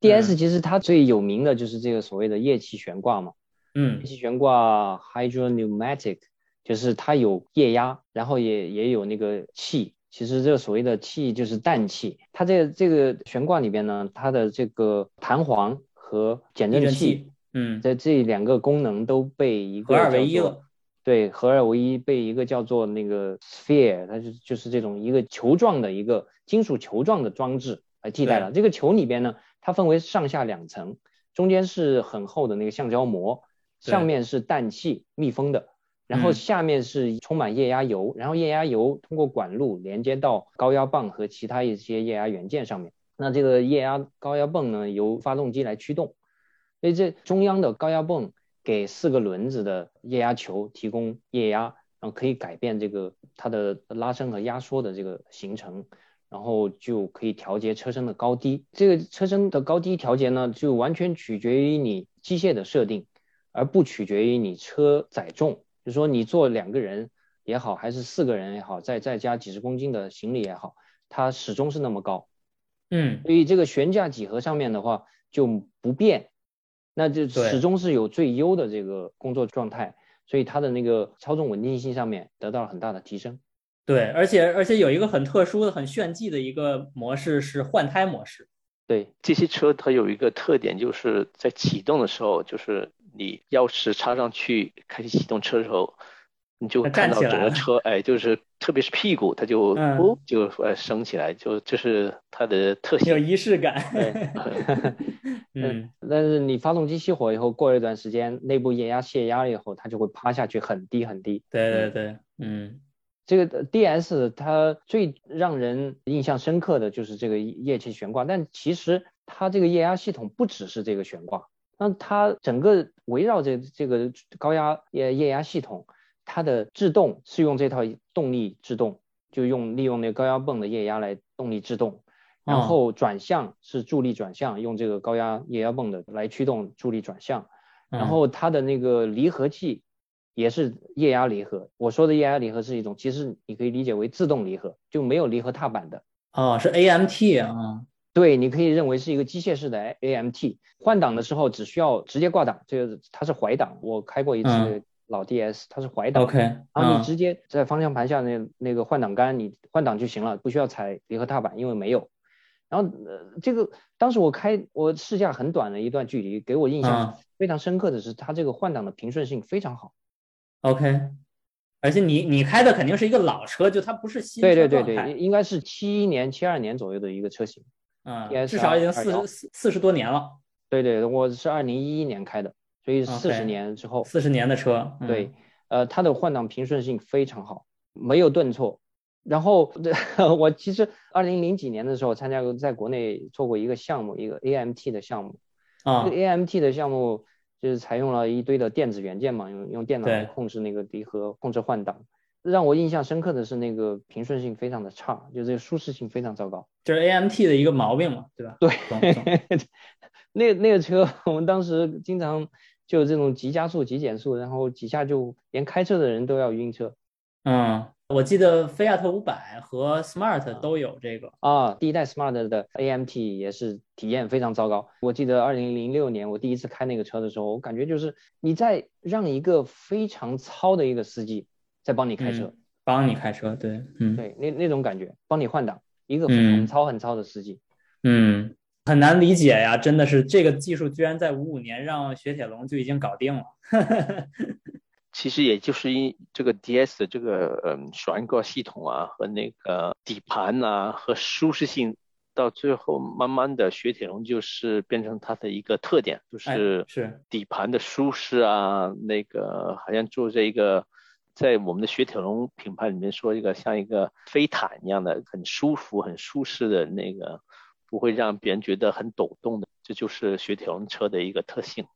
A: DS，DS 其实它最有名的就是这个所谓的液气悬挂嘛。
B: 嗯，
A: 液气悬挂 hydro pneumatic 就是它有液压，然后也也有那个气。其实这个所谓的气就是氮气。它这个这个悬挂里边呢，它的这个弹簧和减震器，
B: 嗯，
A: 在这两个功能都被一个
B: 合二为一了。
A: 对，合二为一被一个叫做那个 sphere，它就就是这种一个球状的一个金属球状的装置来替代了。这个球里边呢，它分为上下两层，中间是很厚的那个橡胶膜。上面是氮气密封的，然后下面是充满液压油，然后液压油通过管路连接到高压泵和其他一些液压元件上面。那这个液压高压泵呢，由发动机来驱动，所以这中央的高压泵给四个轮子的液压球提供液压，然后可以改变这个它的拉伸和压缩的这个形成，然后就可以调节车身的高低。这个车身的高低调节呢，就完全取决于你机械的设定。而不取决于你车载重，就说你坐两个人也好，还是四个人也好，再再加几十公斤的行李也好，它始终是那么高。
B: 嗯，
A: 所以这个悬架几何上面的话就不变，那就始终是有最优的这个工作状态，所以它的那个操纵稳定性上面得到了很大的提升。
B: 对，而且而且有一个很特殊的、很炫技的一个模式是换胎模式。
A: 对，
C: 这些车它有一个特点，就是在启动的时候，就是。你钥匙插上去，开始启动车的时候，你就看到整个车，哎，就是特别是屁股，它就哦，就呃升起来，就这是它的特性，
B: 有仪式感。
A: 嗯，但是你发动机熄火以后，过了一段时间，内部液压泄压了以后，它就会趴下去，很低很低。
B: 对对对，嗯，
A: 这个 DS 它最让人印象深刻的就是这个液气悬挂，但其实它这个液压系统不只是这个悬挂。那它整个围绕着这个高压液液压系统，它的制动是用这套动力制动，就用利用那个高压泵的液压来动力制动，然后转向是助力转向，用这个高压液压泵的来驱动助力转向，然后它的那个离合器也是液压离合。我说的液压离合是一种，其实你可以理解为自动离合，就没有离合踏板的。
B: 哦，是 AMT 啊。
A: 对，你可以认为是一个机械式的 AMT，换挡的时候只需要直接挂档，这个它是怀档，我开过一次老 DS，它是怀档
B: ，OK，
A: 然后你直接在方向盘下那那个换挡杆，你换挡就行了，不需要踩离合踏板，因为没有。然后呃，这个当时我开我试驾很短的一段距离，给我印象非常深刻的是它这个换挡的平顺性非常好
B: ，OK，而且你你开的肯定是一个老车，就它不是新
A: 对对对对，应该是七一年七二年左右的一个车型。
B: 嗯，至少已经四十四四十多年了。
A: 对对，我是二零一一年开的，所以四十年之后，
B: 四十年的车。
A: 对，呃，它的换挡平顺性非常好，没有顿挫。然后 我其实二零零几年的时候参加过，在国内做过一个项目，一个 AMT 的项目。
B: 啊。
A: 这个 AMT 的项目就是采用了一堆的电子元件嘛，用用电脑来控制那个离合，控制换挡。让我印象深刻的是那个平顺性非常的差，就这个舒适性非常糟糕，
B: 就是 AMT 的一个毛病嘛，对吧？
A: 对，那那个车我们当时经常就这种急加速、急减速，然后几下就连开车的人都要晕车。
B: 嗯，我记得菲亚特五百和 Smart 都有这个
A: 啊，第一代 Smart 的 AMT 也是体验非常糟糕。我记得二零零六年我第一次开那个车的时候，我感觉就是你在让一个非常糙的一个司机。在帮你开车，
B: 帮你开车，对，嗯，
A: 对，那那种感觉，帮你换挡，一个很糙很糙的司机，
B: 嗯，很难理解呀，真的是这个技术居然在五五年让雪铁龙就已经搞定了。
C: 其实也就是因这个 DS 的这个嗯悬挂系统啊和那个底盘啊和舒适性，到最后慢慢的雪铁龙就是变成它的一个特点，就是
B: 是
C: 底盘的舒适啊，那个好像做这一个。在我们的雪铁龙品牌里面，说一个像一个飞毯一样的，很舒服、很舒适的那个，不会让别人觉得很抖动的，这就是雪铁龙车的一个特性。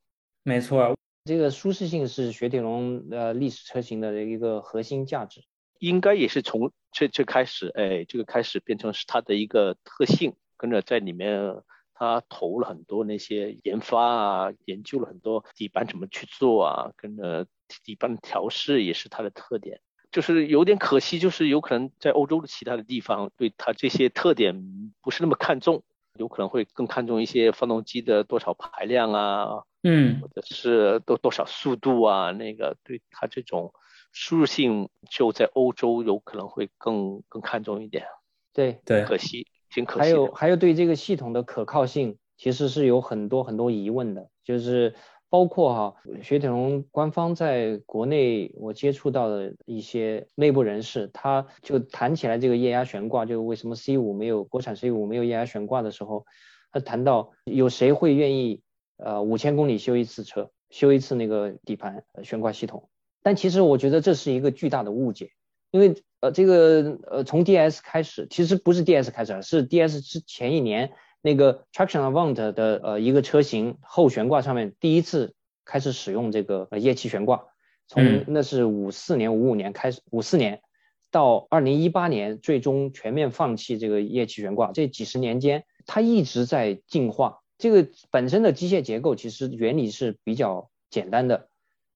B: 没错，
A: 这个舒适性是雪铁龙呃历史车型的一个核心价值，
C: 应该也是从这这开始，哎，这个开始变成是它的一个特性，跟着在里面。他投了很多那些研发啊，研究了很多底盘怎么去做啊，跟着底盘调试也是它的特点。就是有点可惜，就是有可能在欧洲的其他的地方对它这些特点不是那么看重，有可能会更看重一些发动机的多少排量啊，
B: 嗯，
C: 或者是多多少速度啊，那个对它这种输入性就在欧洲有可能会更更看重一点。
A: 对
B: 对，
C: 可惜。
A: 挺可惜还有还有对这个系统的可靠性，其实是有很多很多疑问的，就是包括哈雪铁龙官方在国内我接触到的一些内部人士，他就谈起来这个液压悬挂，就为什么 C 五没有国产 C 五没有液压悬挂的时候，他谈到有谁会愿意呃五千公里修一次车，修一次那个底盘悬挂系统？但其实我觉得这是一个巨大的误解，因为。呃，这个呃，从 DS 开始，其实不是 DS 开始，是 DS 之前一年那个 Traction Avant 的呃一个车型后悬挂上面第一次开始使用这个液气悬挂，从那是五四年五五年开始，五四年到二零一八年最终全面放弃这个液气悬挂，这几十年间它一直在进化。这个本身的机械结构其实原理是比较简单的，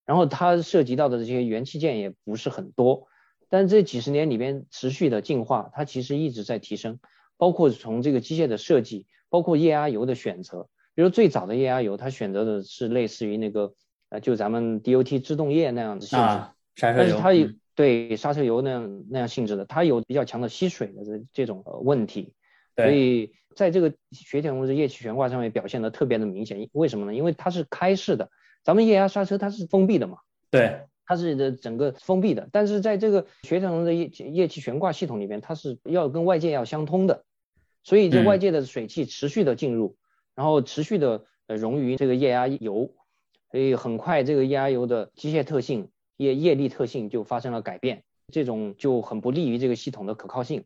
A: 然后它涉及到的这些元器件也不是很多。但这几十年里边持续的进化，它其实一直在提升，包括从这个机械的设计，包括液压油的选择。比如最早的液压油，它选择的是类似于那个呃，就咱们 DOT 制动液那样的性质，但是它有对刹车油那样那样性质的，它有比较强的吸水的这这种问题。所以在这个雪铁龙的液气悬挂上面表现的特别的明显。为什么呢？因为它是开式的，咱们液压刹车它是封闭的嘛。
B: 对。
A: 它是的整个封闭的，但是在这个雪铁龙的液液气悬挂系统里面，它是要跟外界要相通的，所以这外界的水汽持续的进入，然后持续的呃溶于这个液压油，所以很快这个液压油的机械特性、液液力特性就发生了改变，这种就很不利于这个系统的可靠性。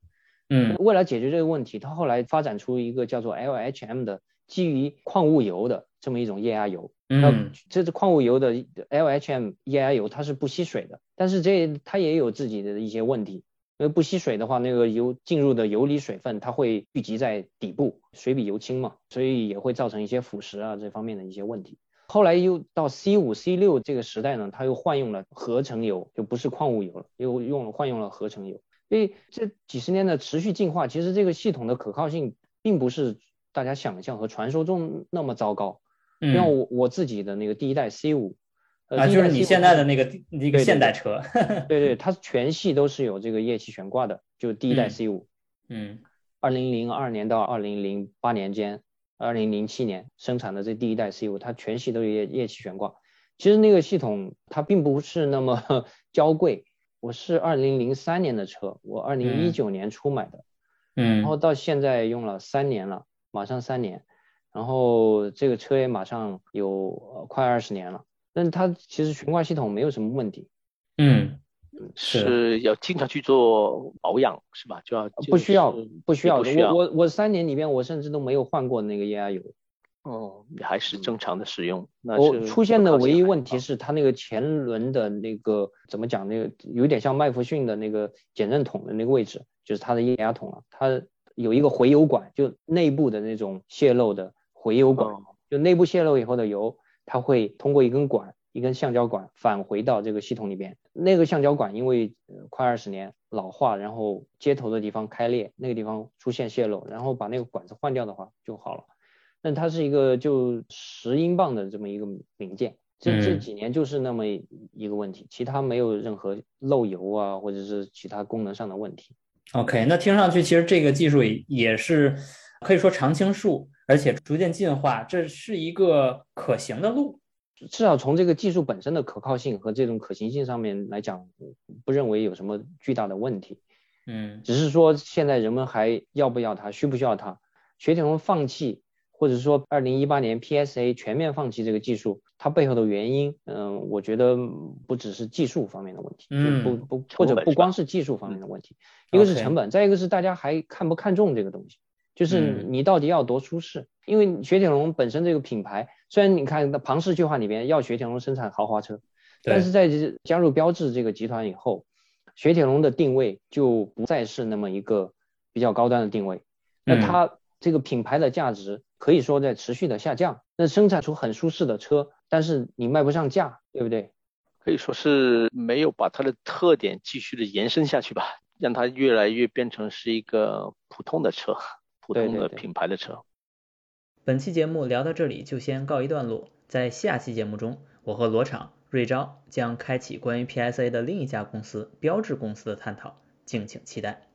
B: 嗯，
A: 为了解决这个问题，他后来发展出一个叫做 LHM 的基于矿物油的这么一种液压油。
B: 嗯，
A: 这是矿物油的 LHM 液压油，它是不吸水的，但是这它也有自己的一些问题，因为不吸水的话，那个油进入的油里水分它会聚集在底部，水比油轻嘛，所以也会造成一些腐蚀啊这方面的一些问题。后来又到 C 五 C 六这个时代呢，它又换用了合成油，就不是矿物油了，又用了换用了合成油。所以这几十年的持续进化，其实这个系统的可靠性并不是大家想象和传说中那么糟糕。嗯像我我自己的那个第一代 C 五，
B: 啊，就是你现在的那个那个现代车，
A: 对对，它全系都是有这个液气悬挂的，就第一代 C
B: 五，嗯，
A: 二零零二年到二零零八年间，二零零七年生产的这第一代 C 五，它全系都有液液气悬挂。其实那个系统它并不是那么 娇贵，我是二零零三年的车，我二零一九年初买的，
B: 嗯，
A: 然后到现在用了三年了，马上三年。然后这个车也马上有快二十年了，但是它其实悬挂系统没有什么问题。
B: 嗯，
C: 是要经常去做保养是吧？就要
A: 不需要不需要我我我三年里边我甚至都没有换过那个液压油。
C: 哦，还是正常的使用。
A: 那我出现的唯一问题是它那个前轮的那个怎么讲？那个有点像麦弗逊的那个减震筒的那个位置，就是它的液压筒啊，它有一个回油管，就内部的那种泄漏的。回油管就内部泄漏以后的油，它会通过一根管，一根橡胶管返回到这个系统里边。那个橡胶管因为快二十年老化，然后接头的地方开裂，那个地方出现泄漏，然后把那个管子换掉的话就好了。那它是一个就十英镑的这么一个零件，这这几年就是那么一个问题，其他没有任何漏油啊或者是其他功能上的问题。
B: OK，那听上去其实这个技术也是可以说常青树。而且逐渐进化，这是一个可行的路。
A: 至少从这个技术本身的可靠性和这种可行性上面来讲，不认为有什么巨大的问题。
B: 嗯，
A: 只是说现在人们还要不要它，需不需要它？雪铁龙放弃，或者说二零一八年 PSA 全面放弃这个技术，它背后的原因，嗯，我觉得不只是技术方面的问题，
B: 嗯，
A: 不不或者不光是技术方面的问题，一个是成本，再一个是大家还看不看重这个东西，就是你到底要多舒适？因为雪铁龙本身这个品牌，虽然你看庞氏计划里边要雪铁龙生产豪华车，但是在加入标致这个集团以后。雪铁龙的定位就不再是那么一个比较高端的定位，那它这个品牌的价值可以说在持续的下降。那生产出很舒适的车，但是你卖不上价，对不对？
C: 可以说是没有把它的特点继续的延伸下去吧，让它越来越变成是一个普通的车，普通的品牌的车。
B: 本期节目聊到这里就先告一段落，在下期节目中，我和罗厂。瑞昭将开启关于 PSA 的另一家公司标志公司的探讨，敬请期待。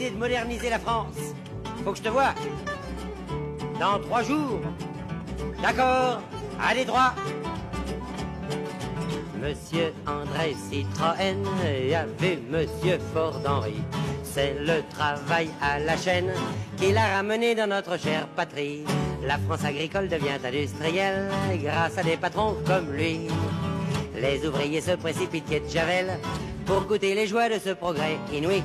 D: De moderniser la France. Faut que je te vois. Dans trois jours. D'accord. Allez droit. Monsieur André Citroën a vu Monsieur Ford Henry. C'est le travail à la chaîne qui l'a ramené dans notre chère patrie. La France agricole devient industrielle grâce à des patrons comme lui. Les ouvriers se précipitent de Javel pour goûter les joies de ce progrès inouï.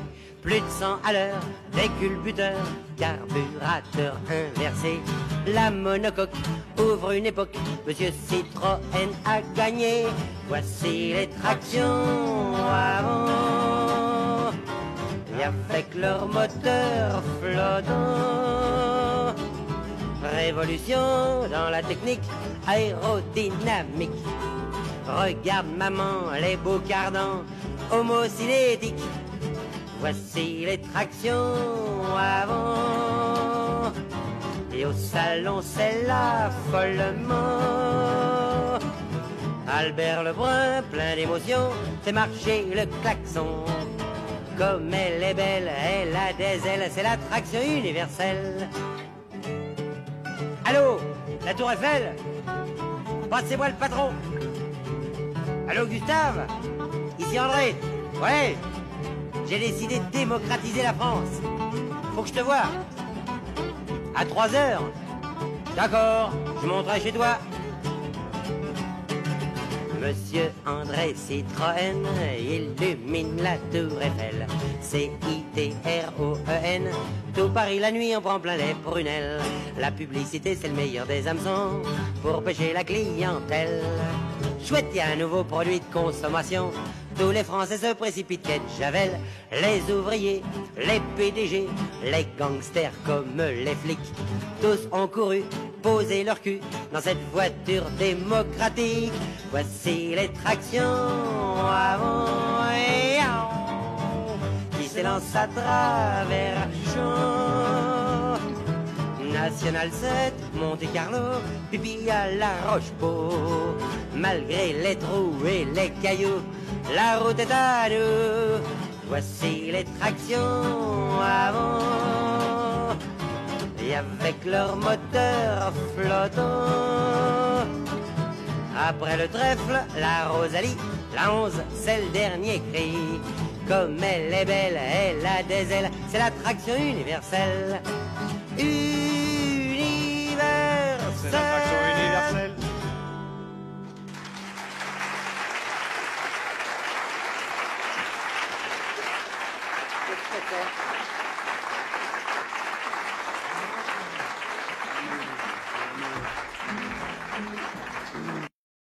D: Plus de 100 à l'heure, des culbuteurs, carburateur inversé. La monocoque ouvre une époque, Monsieur Citroën a gagné. Voici les tractions avant. Et avec leur moteur flottant. Révolution dans la technique aérodynamique. Regarde maman, les beaux cardans homocinétique. Voici les tractions avant. Et au salon, c'est là follement. Albert Lebrun, plein d'émotion, fait marcher le klaxon. Comme elle est belle, elle a des ailes, c'est l'attraction universelle. Allô, la tour Eiffel? Passez-moi le patron. Allô, Gustave? Ici André. Ouais. J'ai décidé de démocratiser la France. Faut que je te vois. À 3 heures. D'accord, je monterai chez toi. Monsieur André Citroën illumine la tour Eiffel. C-I-T-R-O-E-N. Tout Paris la nuit en prend plein les prunelles. La publicité c'est le meilleur des hameçons pour pêcher la clientèle. Chouette, y a un nouveau produit de consommation. Tous les Français se précipitent, quête Javel. Les ouvriers, les PDG, les gangsters comme les flics. Tous ont couru, posé leur cul dans cette voiture démocratique. Voici les tractions avant et qui s'élance à travers champs. National 7, Monte Carlo, pipi à la Roche-Peau. Malgré les trous et les cailloux, la route est à nous. Voici les tractions avant. Et avec leur moteur flottant. Après le trèfle, la Rosalie, la 11, c'est le dernier cri. Comme elle est belle, elle a des ailes, c'est l'attraction universelle.
E: Universelle.